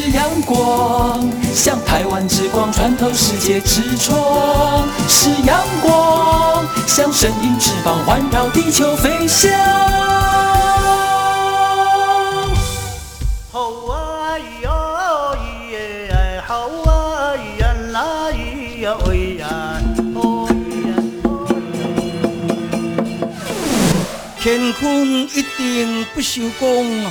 是阳光，像台湾之光穿透世界之窗；是阳光，像神鹰翅膀环绕地球飞翔。好啊咿呀咿耶，好啊咿呀啦咿呀喂呀，哦咿呀哦呀。乾坤一定不朽功。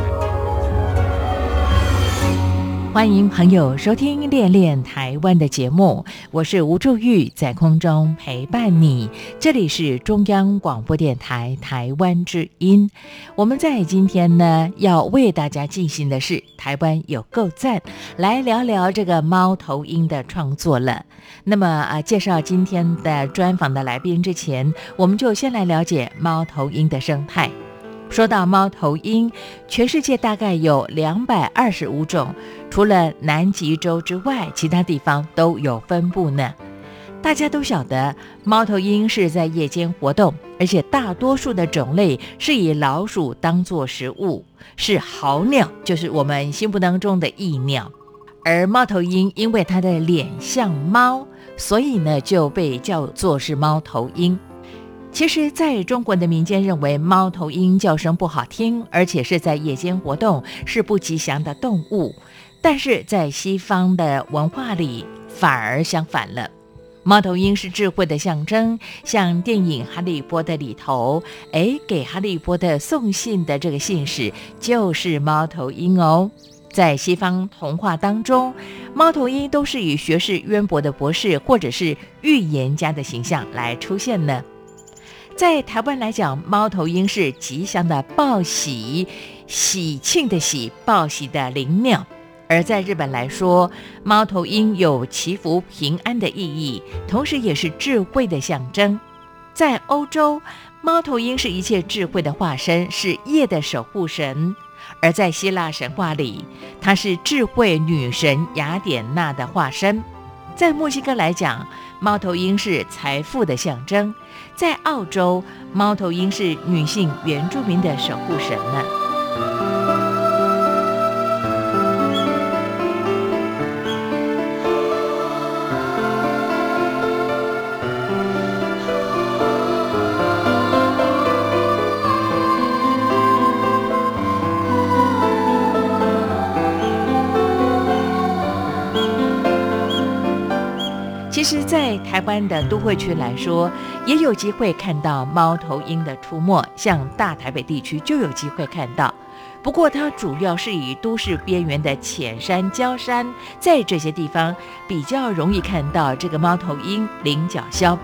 欢迎朋友收听《恋恋台湾》的节目，我是吴祝玉，在空中陪伴你。这里是中央广播电台台湾之音。我们在今天呢，要为大家进行的是《台湾有够赞》，来聊聊这个猫头鹰的创作了。那么啊，介绍今天的专访的来宾之前，我们就先来了解猫头鹰的生态。说到猫头鹰，全世界大概有两百二十五种，除了南极洲之外，其他地方都有分布呢。大家都晓得，猫头鹰是在夜间活动，而且大多数的种类是以老鼠当作食物，是好鸟，就是我们心目当中的异鸟。而猫头鹰因为它的脸像猫，所以呢就被叫做是猫头鹰。其实，在中国的民间认为猫头鹰叫声不好听，而且是在夜间活动，是不吉祥的动物。但是在西方的文化里，反而相反了。猫头鹰是智慧的象征，像电影《哈利波特》里头，哎，给哈利波特送信的这个信使就是猫头鹰哦。在西方童话当中，猫头鹰都是以学识渊博的博士或者是预言家的形象来出现呢。在台湾来讲，猫头鹰是吉祥的报喜、喜庆的喜、报喜的灵鸟；而在日本来说，猫头鹰有祈福平安的意义，同时也是智慧的象征。在欧洲，猫头鹰是一切智慧的化身，是夜的守护神；而在希腊神话里，它是智慧女神雅典娜的化身。在墨西哥来讲，猫头鹰是财富的象征；在澳洲，猫头鹰是女性原住民的守护神呢。在台湾的都会区来说，也有机会看到猫头鹰的出没，像大台北地区就有机会看到。不过，它主要是以都市边缘的浅山、礁山，在这些地方比较容易看到这个猫头鹰、菱角枭。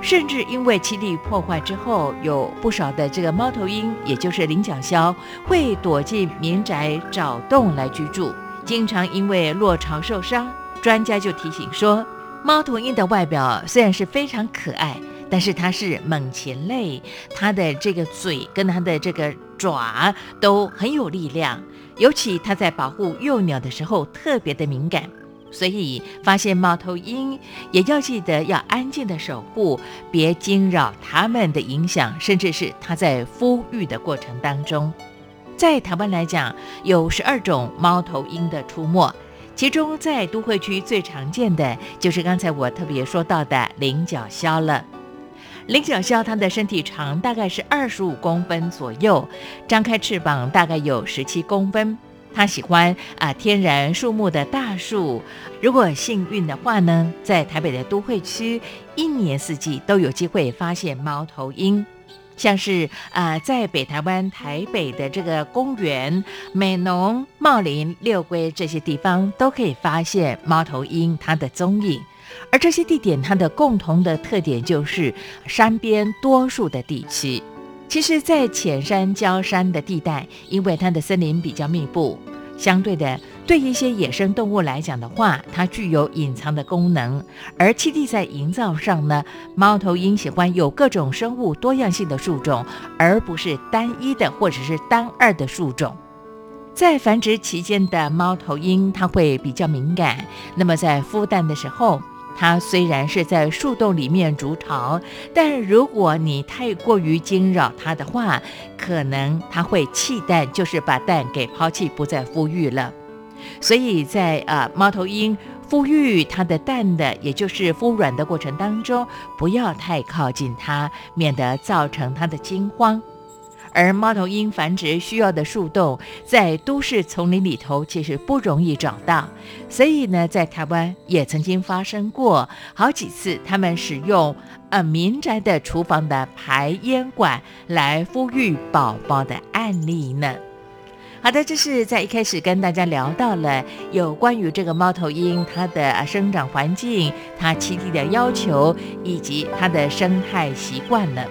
甚至因为栖地破坏之后，有不少的这个猫头鹰，也就是菱角枭，会躲进民宅找洞来居住。经常因为落巢受伤，专家就提醒说。猫头鹰的外表虽然是非常可爱，但是它是猛禽类，它的这个嘴跟它的这个爪都很有力量，尤其它在保护幼鸟的时候特别的敏感，所以发现猫头鹰也要记得要安静的守护，别惊扰它们的影响，甚至是它在孵育的过程当中。在台湾来讲，有十二种猫头鹰的出没。其中，在都会区最常见的就是刚才我特别说到的菱角枭了。菱角枭它的身体长大概是二十五公分左右，张开翅膀大概有十七公分。它喜欢啊天然树木的大树。如果幸运的话呢，在台北的都会区，一年四季都有机会发现猫头鹰。像是啊，在北台湾台北的这个公园、美浓、茂林、六龟这些地方，都可以发现猫头鹰它的踪影。而这些地点它的共同的特点就是山边多树的地区。其实，在浅山、焦山的地带，因为它的森林比较密布，相对的，对一些野生动物来讲的话，它具有隐藏的功能。而栖地在营造上呢，猫头鹰喜欢有各种生物多样性的树种，而不是单一的或者是单二的树种。在繁殖期间的猫头鹰，它会比较敏感。那么在孵蛋的时候，它虽然是在树洞里面筑巢，但如果你太过于惊扰它的话，可能它会弃蛋，就是把蛋给抛弃，不再孵育了。所以在呃猫头鹰孵育它的蛋的，也就是孵卵的过程当中，不要太靠近它，免得造成它的惊慌。而猫头鹰繁殖需要的树洞，在都市丛林里头其实不容易找到，所以呢，在台湾也曾经发生过好几次，他们使用呃民宅的厨房的排烟管来孵育宝宝的案例呢。好的，这是在一开始跟大家聊到了有关于这个猫头鹰它的生长环境、它栖地的要求以及它的生态习惯了。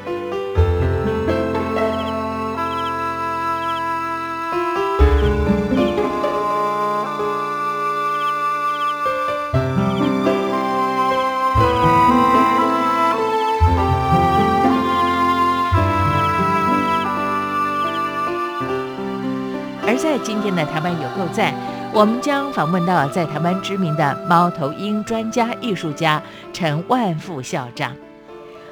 今天的台湾有够赞，我们将访问到在台湾知名的猫头鹰专家艺术家陈万富校长。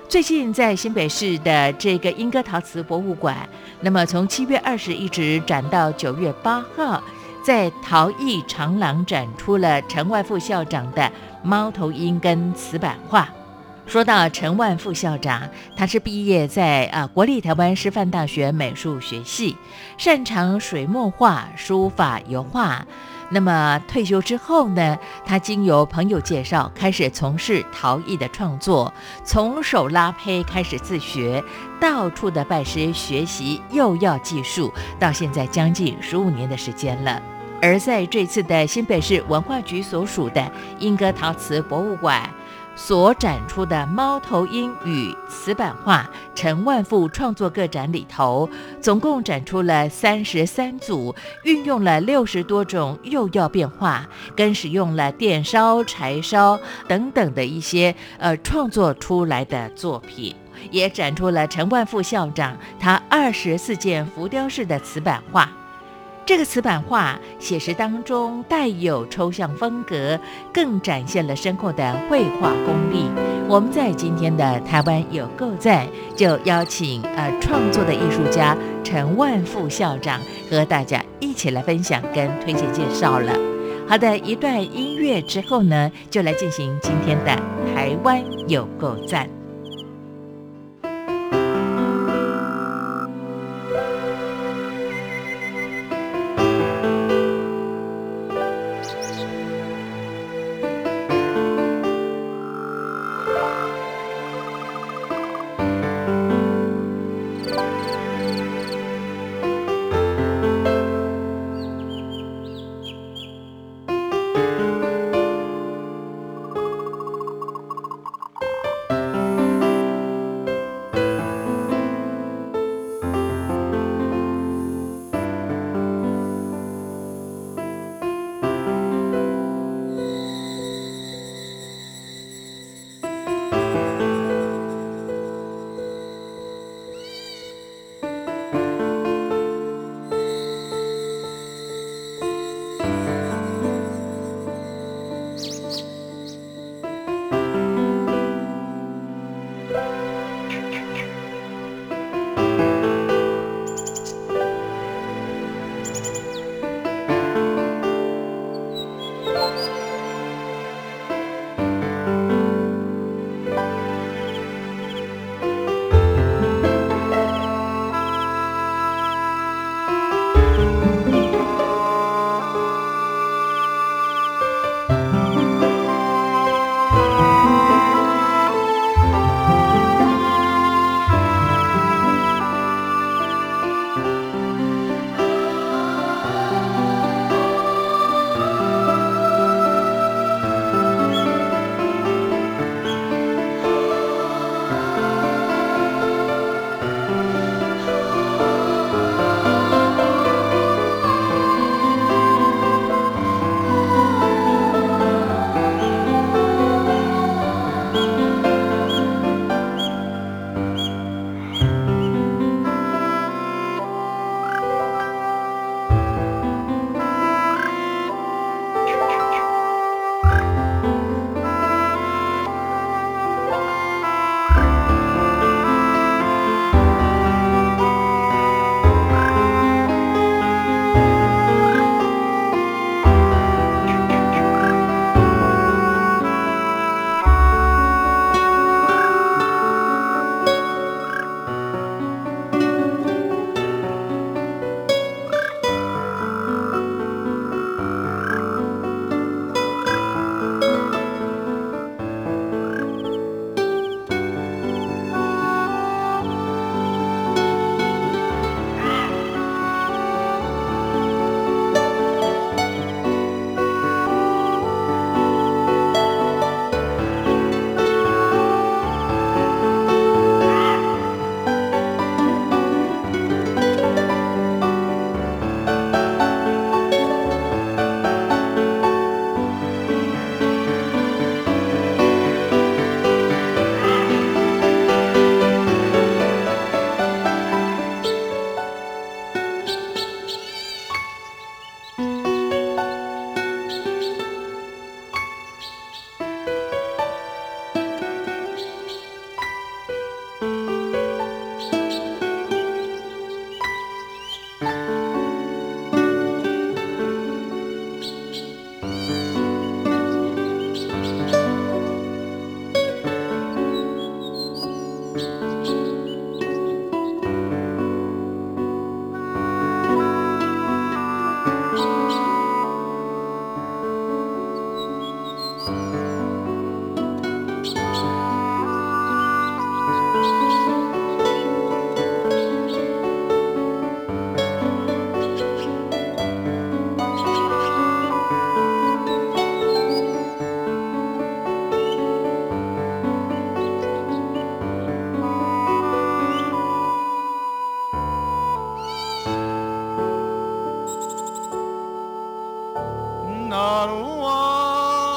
最近在新北市的这个莺歌陶瓷博物馆，那么从七月二十一直展到九月八号，在陶艺长廊展出了陈万富校长的猫头鹰跟瓷板画。说到陈万副校长，他是毕业在啊国立台湾师范大学美术学系，擅长水墨画、书法、油画。那么退休之后呢，他经由朋友介绍，开始从事陶艺的创作，从手拉胚开始自学，到处的拜师学习釉药技术，到现在将近十五年的时间了。而在这次的新北市文化局所属的莺歌陶瓷博物馆。所展出的猫头鹰与瓷板画陈万富创作个展里头，总共展出了三十三组，运用了六十多种釉药变化，跟使用了电烧、柴烧等等的一些呃创作出来的作品，也展出了陈万富校长他二十四件浮雕式的瓷板画。这个瓷板画写实当中带有抽象风格，更展现了深厚的绘画功力。我们在今天的台湾有够赞，就邀请呃创作的艺术家陈万富校长和大家一起来分享跟推荐介绍了。好的，一段音乐之后呢，就来进行今天的台湾有够赞。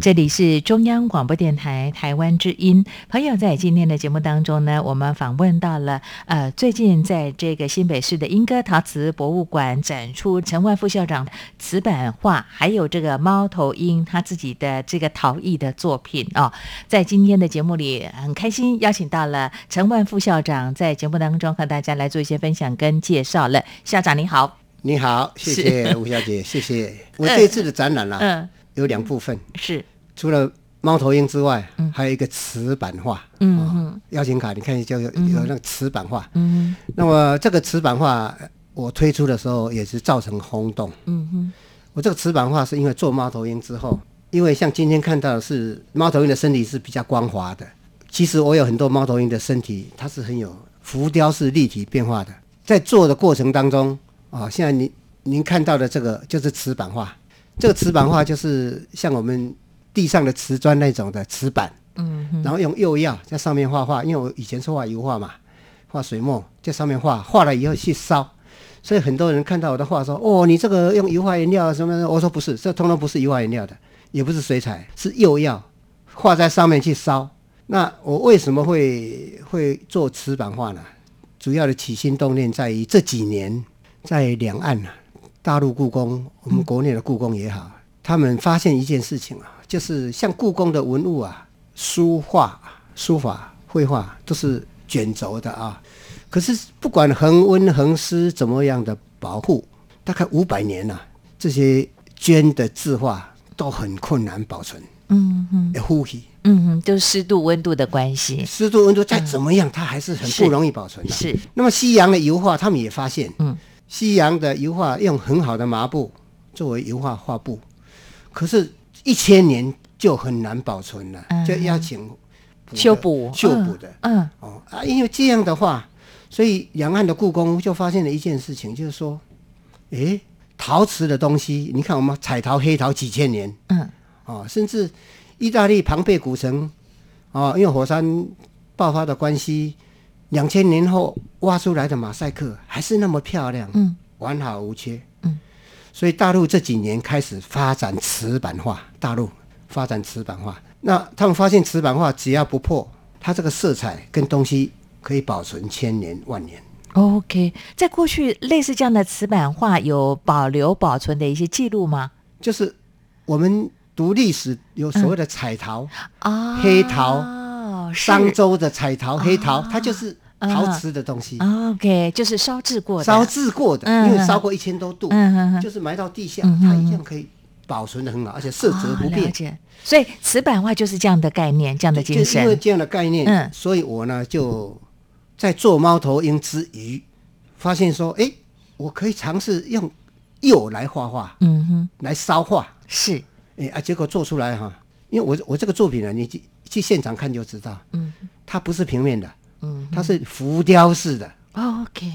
这里是中央广播电台台湾之音。朋友在今天的节目当中呢，我们访问到了呃，最近在这个新北市的莺歌陶瓷博物馆展出陈万副校长瓷板画，还有这个猫头鹰他自己的这个陶艺的作品哦。在今天的节目里，很开心邀请到了陈万副校长在节目当中和大家来做一些分享跟介绍了。校长你好，你好，谢谢吴小姐，谢谢。我这次的展览啊，嗯，有两部分，是，除了猫头鹰之外，还有一个瓷板画。嗯哦嗯邀请卡，你看就有有那个瓷板画。嗯那么这个瓷板画我推出的时候也是造成轰动。嗯哼，我这个瓷板画是因为做猫头鹰之后，因为像今天看到的是猫头鹰的身体是比较光滑的，其实我有很多猫头鹰的身体它是很有浮雕式立体变化的。在做的过程当中啊、现在您您看到的这个就是瓷板画，这个瓷板画就是像我们地上的瓷砖那种的瓷板，嗯然后用釉药在上面画画，因为我以前是画油画嘛，画水墨在上面画，画了以后去烧，所以很多人看到我的画说：“哦，你这个用油画颜料什么的？”我说不是，这通通不是油画颜料的，也不是水彩，是釉药，画在上面去烧。那我为什么会会做瓷板画呢？主要的起心动念在于这几年在两岸啊，大陆故宫，我们国内的故宫也好，他们发现一件事情啊，就是像故宫的文物啊，书画、书法、绘画都是卷轴的啊。可是不管恒温恒湿怎么样的保护，大概五百年了、这些绢的字画都很困难保存，嗯哼，会呼吸。嗯哼，就是湿度温度的关系，湿度温度再怎么样，它还是很不容易保存的。是，那么西洋的油画，他们也发现，嗯，西洋的油画用很好的麻布作为油画画布，可是，一千年就很难保存了，嗯。就要请补修补修补的。嗯哦啊，因为这样的话，所以两岸的故宫就发现了一件事情，就是说，诶，陶瓷的东西，你看我们彩陶、黑陶几千年，嗯。哦，甚至意大利庞贝古城，哦，因为火山爆发的关系，两千年后挖出来的马赛克还是那么漂亮，嗯，完好无缺，嗯，所以大陆这几年开始发展瓷板画，大陆发展瓷板画，那他们发现瓷板画只要不破，它这个色彩跟东西可以保存千年万年。，OK，在过去类似这样的瓷板画有保留保存的一些记录吗？就是我们读历史有所谓的彩陶，啊，黑陶是商周的彩陶、黑陶，啊它就是陶瓷的东西，OK，就是烧制过的，烧制过的，嗯因为烧过一千多度，就是埋到地下，嗯它一样可以保存的很好，而且色泽不变。所以瓷板画就是这样的概念，这样的精神。就因为这样的概念，嗯。所以我呢就在做猫头鹰之余，发现说，哎，我可以尝试用釉来画画，嗯哼，来烧画，是，哎啊，结果做出来哈，因为我我这个作品呢，你去去现场看就知道，嗯。它不是平面的，嗯它是浮雕式的。，OK，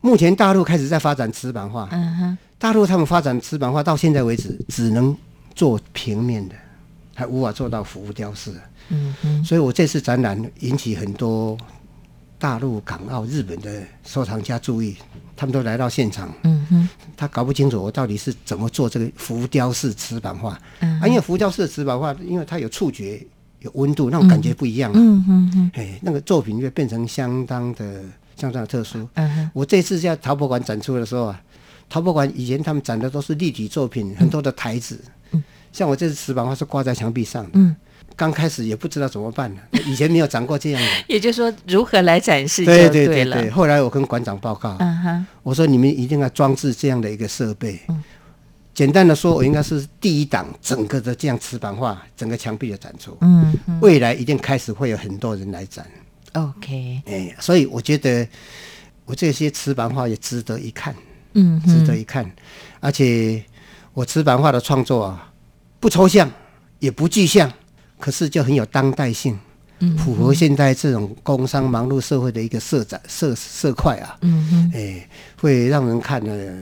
目前大陆开始在发展瓷板画，嗯哼，大陆他们发展瓷板画到现在为止，只能做平面的，还无法做到浮雕式的。嗯哼，所以我这次展览引起很多大陆、港澳、日本的收藏家注意，他们都来到现场，嗯哼，他搞不清楚我到底是怎么做这个浮雕式瓷板画。嗯。啊，因为浮雕式的瓷板画，因为它有触觉、有温度，那种感觉不一样了。嗯哼嗯，哎，那个作品就变成相当的、相当的特殊。嗯哼，我这次在陶博馆展出的时候啊，陶博馆以前他们展的都是立体作品，很多的台子。嗯像我这次瓷板画是挂在墙壁上的。嗯，刚开始也不知道怎么办呢，以前没有展过这样的。也就是说，如何来展示就对对对后来我跟馆长报告，嗯哼，我说你们一定要装置这样的一个设备。嗯简单的说，我应该是第一档整个的这样瓷板画，整个墙壁的展出。嗯嗯未来一定开始会有很多人来展。，OK，哎，所以我觉得我这些瓷板画也值得一看。嗯，值得一看。而且我瓷板画的创作啊，不抽象，也不具象，可是就很有当代性，嗯符合现在这种工商忙碌社会的一个色彩色色块啊，嗯哼哎，会让人看得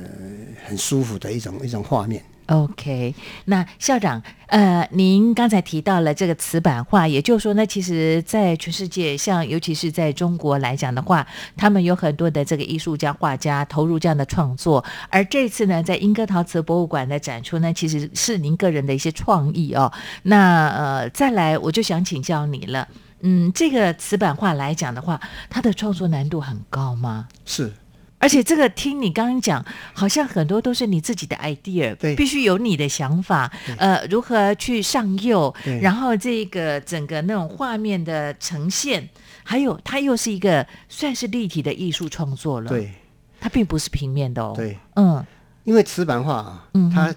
很舒服的一种一种画面。OK，那校长，呃，您刚才提到了这个瓷板画，也就是说呢，其实，在全世界，像尤其是在中国来讲的话，他们有很多的这个艺术家、画家投入这样的创作。而这次呢，在英歌陶瓷博物馆的展出呢，其实是您个人的一些创意哦。那呃，再来，我就想请教你了，嗯，这个瓷板画来讲的话，它的创作难度很高吗？是。而且这个听你刚刚讲，好像很多都是你自己的 idea，对。必须有你的想法，呃，如何去上釉对，然后这个整个那种画面的呈现，还有它又是一个算是立体的艺术创作了，，对。它并不是平面的哦，，对，嗯。因为瓷板画啊嗯，它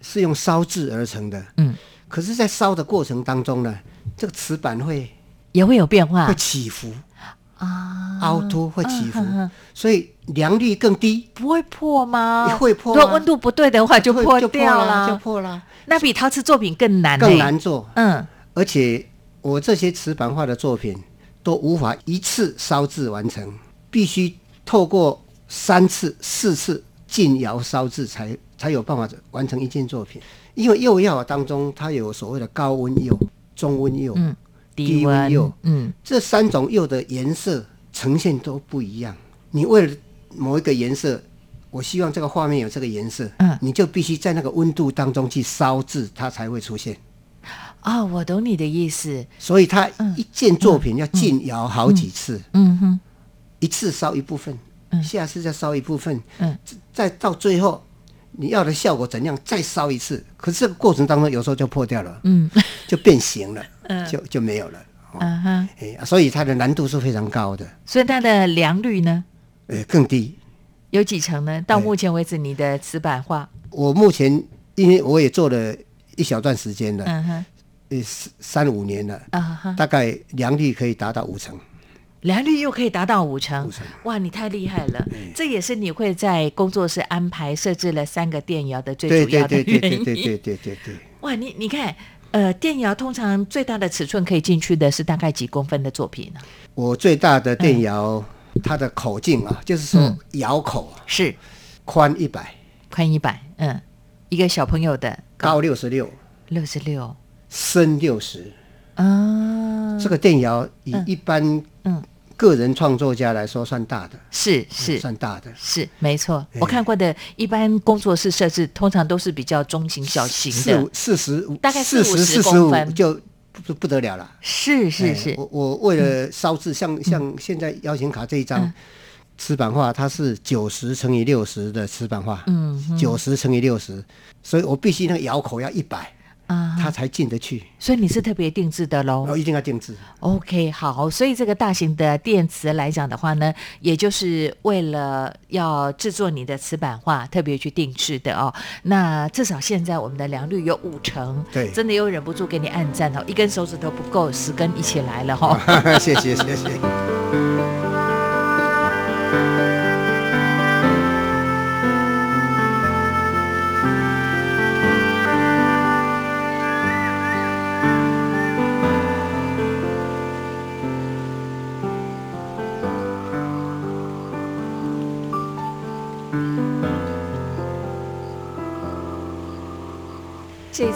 是用烧制而成的，嗯，可是，在烧的过程当中呢，这个瓷板会也会有变化。会起伏，啊，凹凸会起伏。所以良率更低，不会破吗？会破啊。如果温度不对的话就会破就掉了，就了，破了，那比陶瓷作品更难，更，难做。嗯。而且我这些瓷板画的作品都无法一次烧制完成，必须透过三次、四次进窑烧制才才有办法完成一件作品。因为釉药当中它有所谓的高温釉、中温釉，嗯，低温釉嗯这三种釉的颜色呈现都不一样。你为了某一个颜色，我希望这个画面有这个颜色，嗯你就必须在那个温度当中去烧制，它才会出现。啊、我懂你的意思，所以它一件作品要进窑好几次，嗯哼。一次烧一部分，下次再烧一部分，嗯再到最后你要的效果怎样，再烧一次。可是这个过程当中有时候就破掉了，嗯就变形了，就就没有了。嗯哼，哎、啊所以它的难度是非常高的，所以它的良率呢呃，更低。有几成呢？到目前为止，你的瓷板画，我目前因为我也做了一小段时间了，嗯哼，呃，三三五年了，啊哈，大概良率可以达到五成。良率又可以达到五成五成，哇，你太厉害了！这也是你会在工作室安排设置了三个电窑的最对对主要的原因。对对对对对对对。哇，你你看，呃，电窑通常最大的尺寸可以进去的是大概几公分的作品呢？我最大的电窑，它的口径啊，就是说嗯。窑口啊，是。宽一百，宽一百，嗯，一个小朋友的高。六十六，六十六，深六十。啊，这个电窑一般嗯个人创作家来说算大的，是是算大的。是没错，我看过的一般工作室设置通常都是比较中型、小型的四五，四十五，大概四十四十五就不不得了了。是是是，我我为了烧制，像像现在邀请卡这一张瓷板画，它是九十乘以六十的瓷板画，嗯九十乘以六十，所以我必须那个窑口要一百，啊，它才进得去，所以你是特别定制的喽哦一定要定制。？OK，好，所以这个大型的电池来讲的话呢，也就是为了要制作你的瓷板画，特别去定制的哦。那至少现在我们的良率有五成，对真的又忍不住给你按赞哦，一根手指头不够，十根一起来了哈、哦。谢谢谢谢。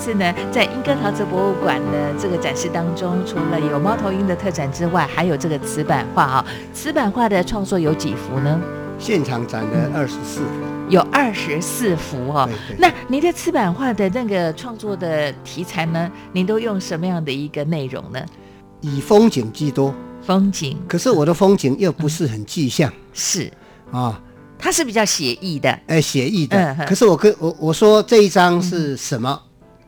次呢，在英歌陶瓷博物馆的这个展示当中，除了有猫头鹰的特展之外，还有这个瓷板画啊、瓷板画的创作有几幅呢？现场展的二十四幅，有二十四幅哦。对对那您的瓷板画的那个创作的题材呢？您都用什么样的一个内容呢？以风景居多，风景可是我的风景又不是很具象是，啊，它是比较写意的。哎，写意的。可是我跟我我说这一张是什么，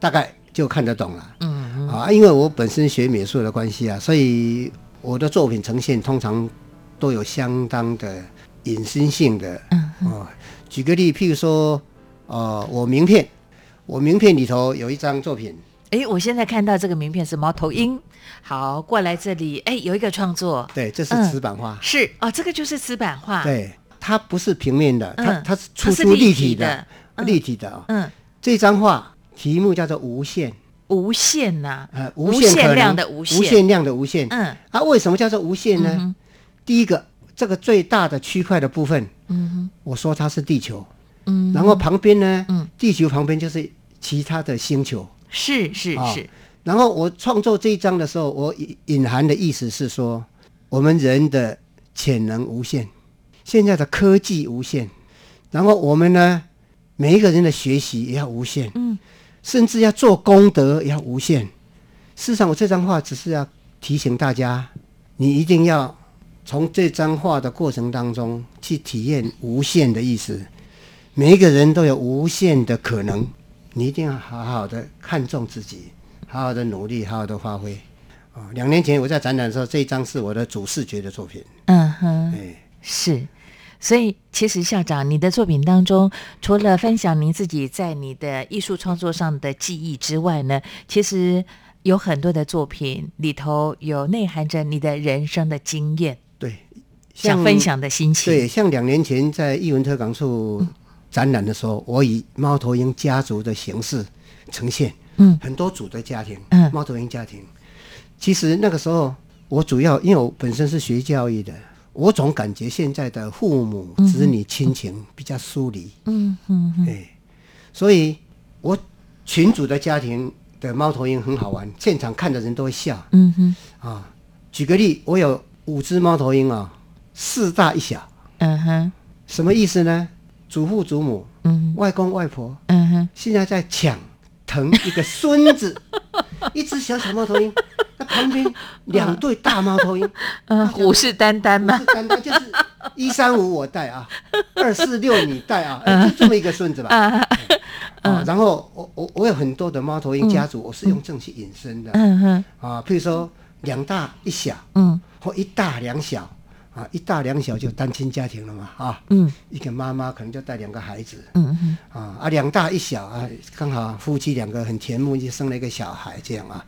大概就看得懂了。嗯，啊，因为我本身学美术的关系啊，所以我的作品呈现通常都有相当的隐身性的。嗯哦，举个例，譬如说，呃，我名片，我名片里头有一张作品，哎，我现在看到这个名片是猫头鹰。好，过来这里，哎，有一个创作对，这是嗯瓷板画，是哦，这个就是瓷板画。，对，它不是平面的，它嗯它是它是粗粗立立体的体的，嗯立体的啊。嗯这张画题目叫做无限，无限呐、呃，无限量的无限。无限量的无限。嗯。啊，为什么叫做无限呢？嗯第一个，这个最大的区块的部分，嗯哼。我说它是地球，嗯，然后旁边呢，嗯。地球旁边就是其他的星球。是是啊是，然后我创作这一章的时候，我隐隐含的意思是说，我们人的潜能无限，现在的科技无限，然后我们呢，每一个人的学习也要无限，嗯，甚至要做功德也要无限。事实上，我这张画只是要提醒大家，你一定要从这张画的过程当中去体验无限的意思。每一个人都有无限的可能，你一定要好好的看重自己，好好的努力，好好的发挥。啊、两年前我在展览的时候，这一张是我的主视觉的作品。嗯哼。哎，是，所以其实校长，你的作品当中，除了分享您自己在你的艺术创作上的记忆之外呢，其实有很多的作品里头有内含着你的人生的经验，对，想分享的心情。对，像两年前在艺文特港处展览的时候，我以猫头鹰家族的形式呈现，嗯很多组的家庭，嗯猫头鹰家庭。其实那个时候，我主要因为我本身是学教育的，我总感觉现在的父母子女亲情比较疏离，嗯嗯嗯。哎，所以我群主的家庭的猫头鹰很好玩，现场看的人都会笑。嗯哼。啊。举个例，我有五只猫头鹰啊，四大一小，嗯哼。什么意思呢？祖父祖母、嗯。外公外婆嗯哼。现在在抢疼一个孙子，一只小小猫头鹰，那旁边两对大猫头鹰，嗯，虎视眈眈嘛，虎视眈眈就是一三五我带啊，二四六你带啊，哎就这么一个顺子吧。啊，然后我我我有很多的猫头鹰家族，我是用这种去引申的。嗯哼啊，譬如说两大一小，嗯。或一大两小啊，一大两小就单亲家庭了嘛啊，嗯。一个妈妈可能就带两个孩子。嗯哼啊啊，两大一小啊，刚好夫妻两个很甜蜜，就生了一个小孩这样啊。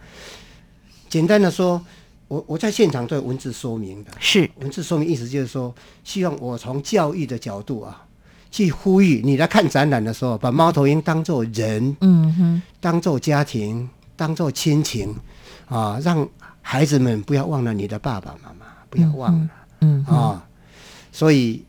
简单的说，我我在现场都有文字说明的，是。文字说明意思就是说，希望我从教育的角度啊，去呼吁你来看展览的时候，把猫头鹰当做人，嗯哼。当做家庭，当做亲情啊，让孩子们不要忘了你的爸爸妈妈，不要忘了。嗯啊，所以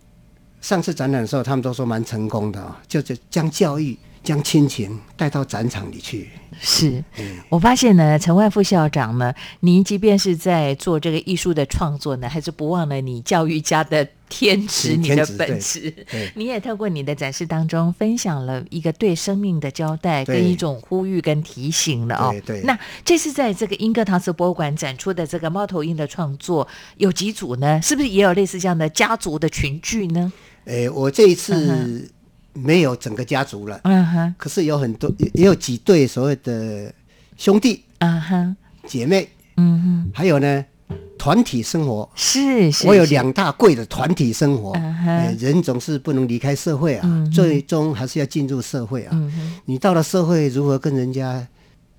上次展览的时候，他们都说蛮成功的啊，就是将教育、将亲情带到展场里去。是。嗯，我发现呢，陈万副校长呢，您即便是在做这个艺术的创作呢，还是不忘了你教育家的天职，是你的本职。你也透过你的展示当中，分享了一个对生命的交代，跟一种呼吁跟提醒了哦。对对那这次在这个英歌陶瓷博物馆展出的这个猫头鹰的创作，有几组呢？是不是也有类似这样的家族的群聚呢？诶，我这一嗯次没有整个家族了，嗯哼，可是有很多，也也有几对所谓的兄弟啊哈，姐妹，嗯哼，还有呢团体生活。是是，我有是，两大贵的团体生活，嗯哼。人总是不能离开社会啊，嗯最终还是要进入社会啊。嗯，你到了社会，如何跟人家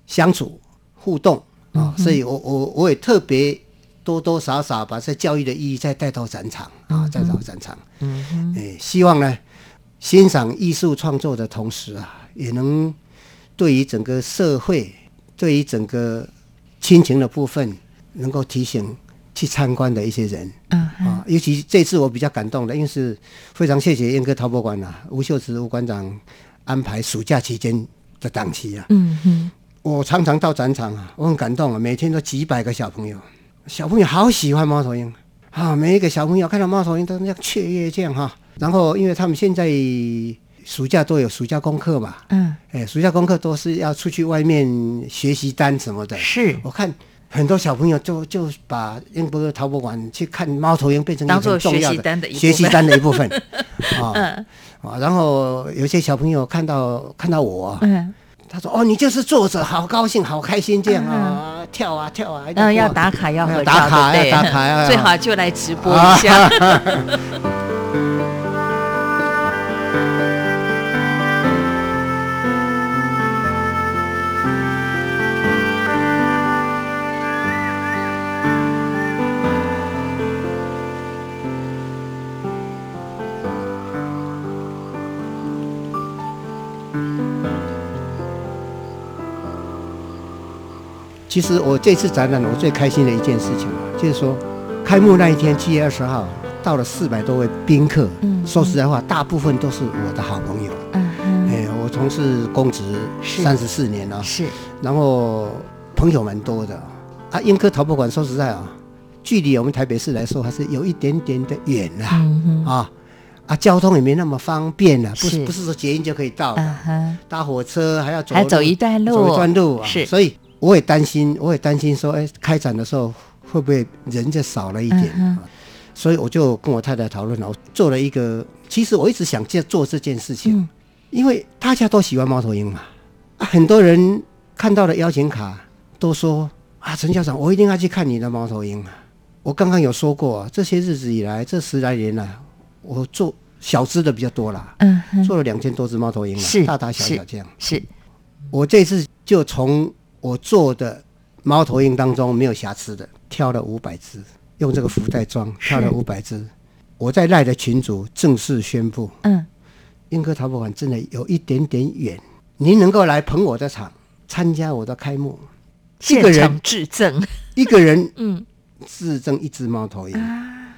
相处互动嗯啊？所以我我我也特别多多少少把这教育的意义再带到展场啊，带到展场。嗯哼，诶，希望呢，欣赏艺术创作的同时啊，也能对于整个社会，对于整个亲情的部分，能够提醒去参观的一些人。嗯，啊，尤其这次我比较感动的，因为是非常谢谢燕歌陶博馆啊，吴秀慈吴馆长安排暑假期间的档期啊。嗯哼，我常常到展场啊，我很感动啊，每天都几百个小朋友，小朋友好喜欢猫头鹰啊，每一个小朋友看到猫头鹰都那样雀跃这样哈、然后因为他们现在暑假都有暑假功课嘛，嗯，哎，暑假功课都是要出去外面学习单什么的，是。我看很多小朋友就就把英国陶博馆去看猫头鹰变成一个当作很重要学习单的一部分。学习单的一部分。啊嗯。啊！然后有些小朋友看到看到我，嗯。他说：“哦，你就是作者，好高兴，好开心这样啊，跳啊跳啊！”嗯，要打卡要合照，打卡要打卡要最好就来直播一下。其实我这次展览，我最开心的一件事情啊，就是说，开幕那一天，七月二十号，到了四百多位宾客。嗯说实在话，大部分都是我的好朋友。嗯哼，哎，我从事公职三十四年了，是，然后朋友蛮多的。啊。英科陶博馆说实在啊，距离我们台北市来说还是有一点点的远啦。啊啊，交通也没那么方便了，不是是。不是说捷运就可以到的，搭火车还要走还走一段路，走一段路啊，是。所以我也担心，我也担心说，哎，开展的时候会不会人就少了一点？所以我就跟我太太讨论了，我做了一个，其实我一直想做做这件事情，嗯因为大家都喜欢猫头鹰嘛，啊，很多人看到了邀请卡都说啊，陈校长，我一定要去看你的猫头鹰啊。我刚刚有说过、这些日子以来，这十来年来，我做小只的比较多啦，嗯，做了两千多只猫头鹰是了，大大小小这样。是，我这次就从我做的猫头鹰当中没有瑕疵的，挑了五百只，用这个福袋装挑了五百只。我在赖的群组正式宣布，嗯，英科陶博馆真的有一点点远，您能够来捧我的场，参加我的开幕，一个人现场致赠，一个人 嗯。自赠一只猫头鹰。啊，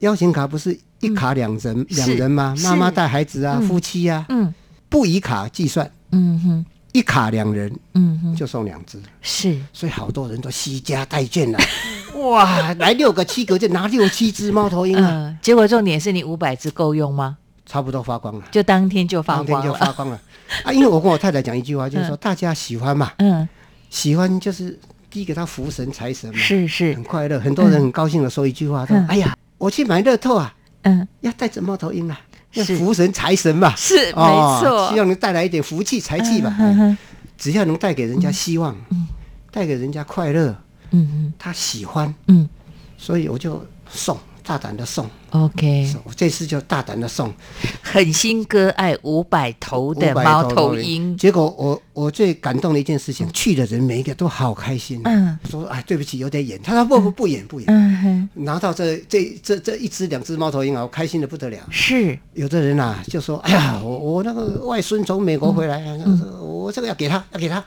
邀请卡不是一卡两人、两是人吗？妈妈是带孩子啊，嗯。夫妻啊，嗯。不以卡计算，嗯哼，一卡两人嗯哼，就送两只。是，所以好多人都惜家带眷了，哇，来六个七个就拿六七只猫头鹰啊，嗯，结果重点是你五百只够用吗？差不多发光了，就当天就发当天光了，就发光了。啊！因为我跟我太太讲一句话，就是说大家喜欢嘛，嗯，喜欢就是第一个他福神财神嘛，是是。很，快乐，很多人很高兴的说一句话，说嗯：“哎呀，我去买乐透啊，嗯，要带着猫头鹰啊，要福神财神嘛，是没哦错，希望能带来一点福气财气吧。只要能带给人家希望，带给人家快乐，嗯。他喜欢，嗯。所以我就送，大胆的送。嗯，OK，我这次就大胆的送。狠心割爱五百头的猫头鹰，结果我我最感动的一件事情，去的人每一个都好开心。嗯。说哎，对不起，有点远。他说不不不远不远。嗯。哼，拿到这这这这一只两只猫头鹰啊，我开心的不得了。是，有的人啊就说，哎呀，我我那个外孙从美国回来，嗯。我这个要给他要给他。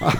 啊，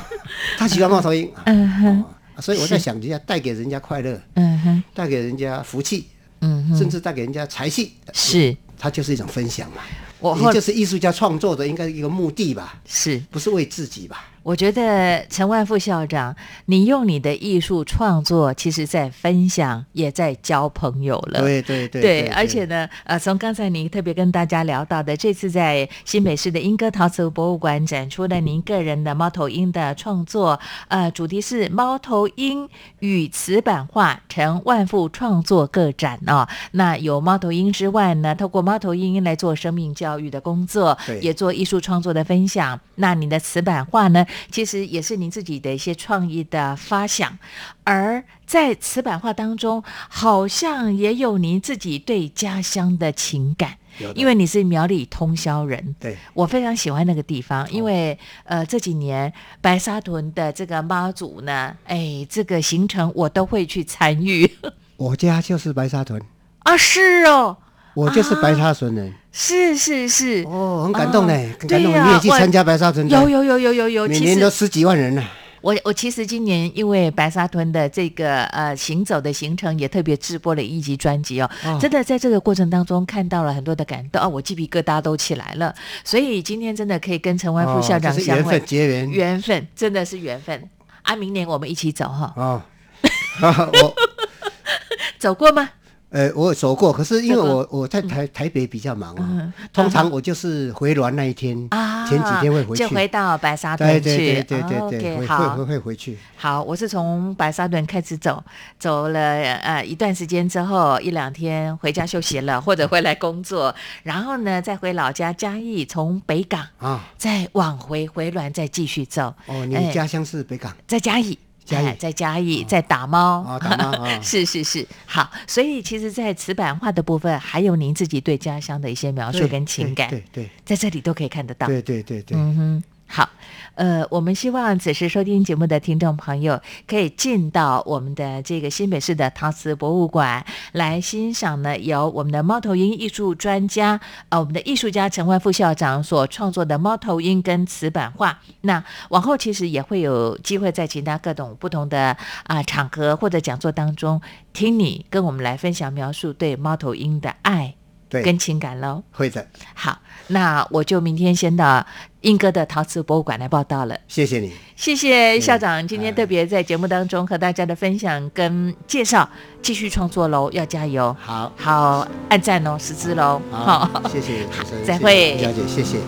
他喜欢猫头鹰，嗯哼，啊所以我在想一下，带给人家快乐，嗯哼，带给人家福气，嗯哼，甚至带给人家财气，是它就是一种分享嘛。我后也就是艺术家创作的应该一个目的吧，是。不是为自己吧？我觉得陈万副校长，你用你的艺术创作，其实在分享，也在交朋友了。对对对而且呢，呃，从刚才您特别跟大家聊到的，这次在新北市的莺歌陶瓷博物馆展出了您个人的猫头鹰的创作，呃，主题是猫头鹰与瓷板画陈万富创作个展哦。那有猫头鹰之外呢，透过猫头鹰来做生命教育的工作，也做艺术创作的分享。那你的瓷板画呢，其实也是您自己的一些创意的发想，而在瓷板画当中，好像也有您自己对家乡的情感。因为你是苗栗通宵人，对。我非常喜欢那个地方，因为呃这几年白沙屯的这个妈祖呢，哎，这个行程我都会去参与。我家就是白沙屯，啊，是哦，我就是白沙屯人。是是是，哦，很感动呢，哦很感动。对你也去参加白沙屯的？有有有有有有，每年都十几万人呢。我我其实今年因为白沙屯的这个呃行走的行程，也特别直播了一集专辑哦，哦真的在这个过程当中看到了很多的感动啊，我鸡皮疙瘩都起来了。所以今天真的可以跟陈万副校长相会，缘分结缘。缘分真的是缘分啊！明年我们一起走哈，哦，我走过吗？呃，我有走过，可是因为我我在台台北比较忙嗯啊，通常我就是回銮那一天，啊，前几天会回去就。回到白沙屯对去。对对对哦对对，会好会会会回去。好，我是从白沙屯开始走，走了呃一段时间之后，一两天回家休息了，或者回来工作，然后呢再回老家嘉义，从北港啊，再往回回銮，再继续走。哦，你家乡是北港在嘉义，嘉义。哎在嘉义，在打猫。啊，打猫啊，是是是，好，所以其实，在瓷板画的部分，还有您自己对家乡的一些描述跟情感，对对。在这里都可以看得到。对对对对对，嗯哼，好。呃，我们希望此时收听节目的听众朋友可以进到我们的这个新北市的陶瓷博物馆来欣赏呢，由我们的猫头鹰艺术专家，呃，我们的艺术家陈万副校长所创作的猫头鹰跟瓷板画。那往后其实也会有机会在其他各种不同的啊场合或者讲座当中，听你跟我们来分享描述对猫头鹰的爱。对，跟情感喽，会的。好，那我就明天先到英哥的陶瓷博物馆来报道了。谢谢你，谢谢校长今天特别在节目当中和大家的分享跟介绍，继续创作喽，要加油。好，好，按赞哦，十支喽。好，谢谢，再会，小姐，谢谢。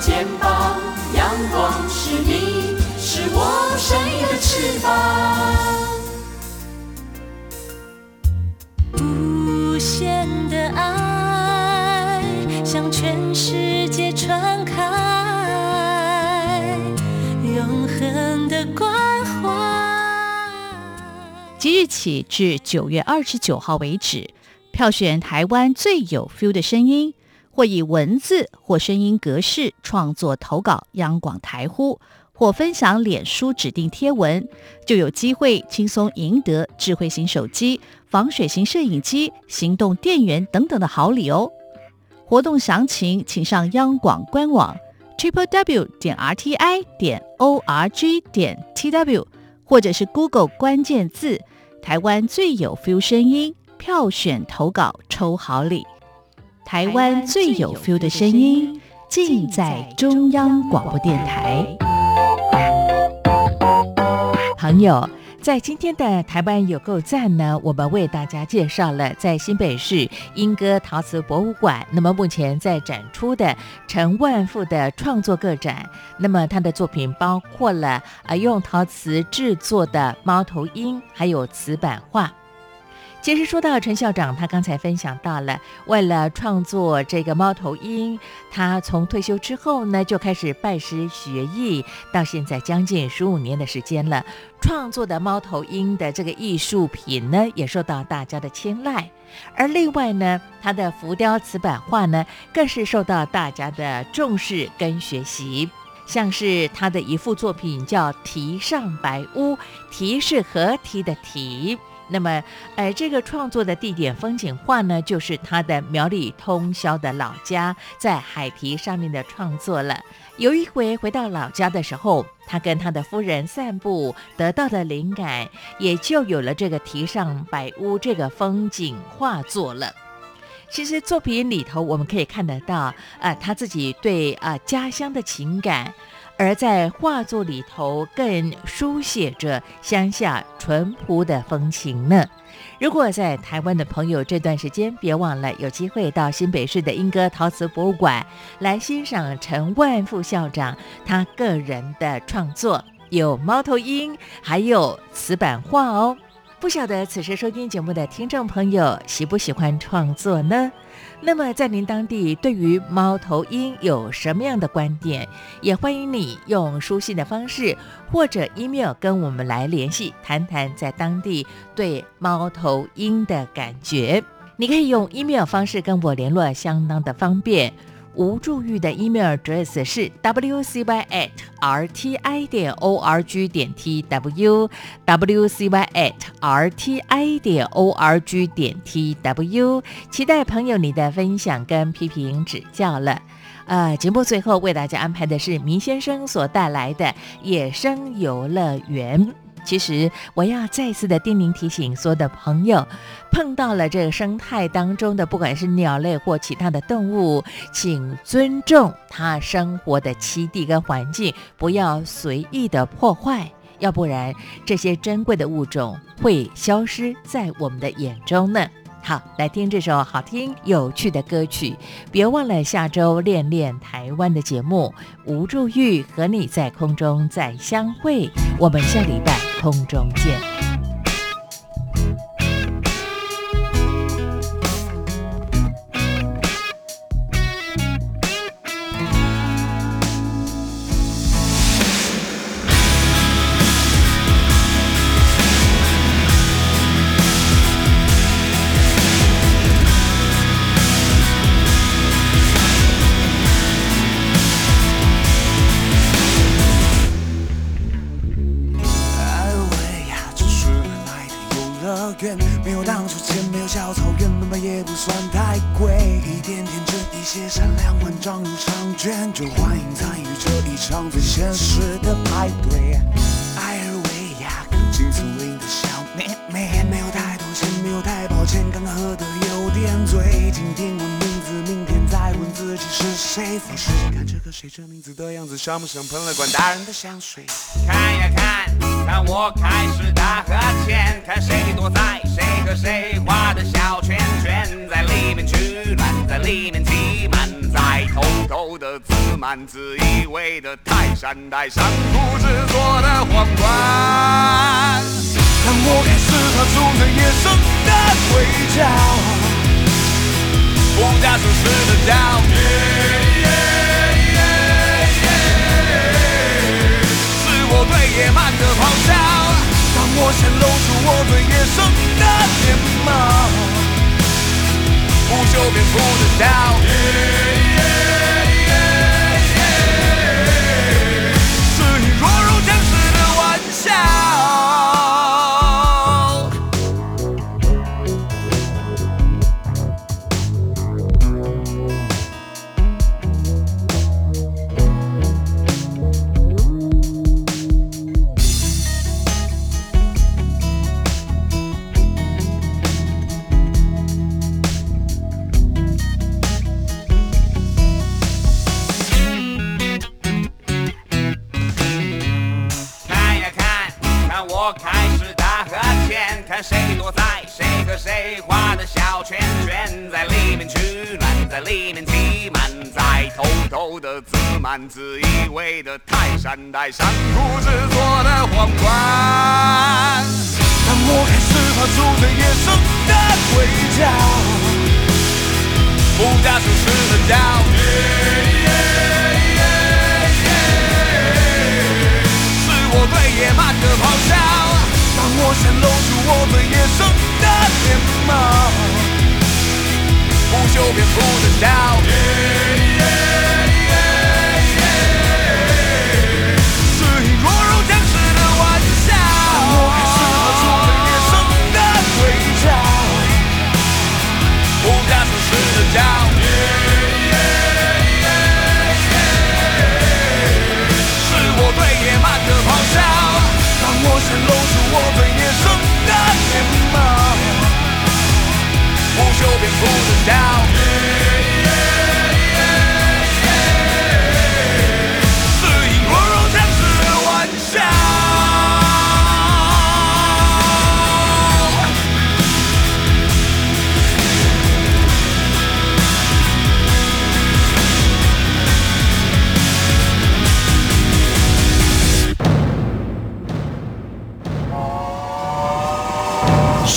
肩膀阳光是你是我生命的翅膀。无限的爱向全世界传开永恒的关怀。即日起至九月二十九号为止票选台湾最有 feel 的声音或以文字或声音格式创作投稿央广台呼，或分享脸书指定贴文，就有机会轻松赢得智慧型手机、防水型摄影机、行动电源等等的好礼哦。活动详情请上央广官网 triple w 点 r t i 点 o r g 点 t w，或者是 Google 关键字“台湾最有 feel 声音”，票选投稿抽好礼。台湾最有 feel 的声音，尽在中央广播电台。朋友。在今天的台湾有够赞呢，我们为大家介绍了在新北市莺歌陶瓷博物馆，那么目前在展出的陈万富的创作个展，那么他的作品包括了啊用陶瓷制作的猫头鹰，还有瓷板画。其实说到陈校长，他刚才分享到了，为了创作这个猫头鹰，他从退休之后呢，就开始拜师学艺，到现在将近十五年的时间了。创作的猫头鹰的这个艺术品呢，也受到大家的青睐。而另外呢，他的浮雕瓷板画呢，更是受到大家的重视跟学习。像是他的一幅作品叫《题上白屋》，题是合题的题。那么，呃，这个创作的地点风景画呢，就是他的苗栗通宵的老家，在海堤上面的创作了。有一回回到老家的时候，他跟他的夫人散步，得到的灵感，也就有了这个题上百屋这个风景画作了。其实作品里头我们可以看得到，呃，他自己对啊家乡的情感。而在画作里头，更书写着乡下淳朴的风情呢。如果在台湾的朋友，这段时间别忘了有机会到新北市的莺歌陶瓷博物馆来欣赏陈万副校长他个人的创作，有猫头鹰，还有瓷板画哦。不晓得此时收听节目的听众朋友喜不喜欢创作呢？那么，在您当地对于猫头鹰有什么样的观点？也欢迎你用书信的方式或者 email 跟我们来联系，谈谈在当地对猫头鹰的感觉。你可以用 email 方式跟我联络，相当的方便。吴祝玉的 email address 是 wcy at rti 点 org 点 tw wcy at rti 点 org 点 tw，期待朋友你的分享跟批评指教了。呃，节目最后为大家安排的是明先生所带来的野生游乐园。其实我要再次的叮咛提醒所有的朋友，碰到了这个生态当中的，不管是鸟类或其他的动物，请尊重它生活的栖地跟环境，不要随意的破坏，要不然这些珍贵的物种会消失在我们的眼中呢。好，来听这首好听有趣的歌曲，别忘了下周练练台湾的节目。吴祝玉和你在空中再相会，我们下礼拜空中见。这名字的样子，像不像喷了管大人的香水？看呀看。看我开始打和弦，看谁躲在谁和谁画的小圈圈，在里面取暖，在里面挤满，在偷偷的自满，自以为的泰山戴上不制作的皇冠。当我开始踏出这野生的轨道，不假思索的叫。我对野蛮的咆哮，当我显露出我最野生的面貌，不修边幅的笑。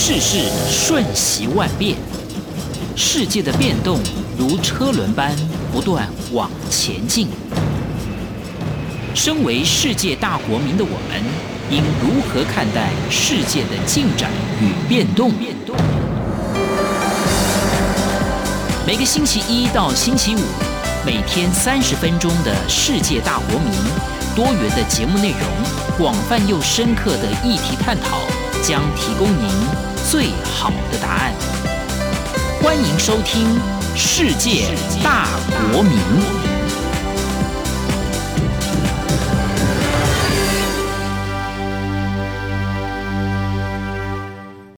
世事瞬息万变，世界的变动如车轮般不断往前进。身为世界大国民的我们，应如何看待世界的进展与变动？每个星期一到星期五，每天三十分钟的世界大国民，多元的节目内容，广泛又深刻的议题探讨，将提供您最好的答案。欢迎收听《世界大国民》。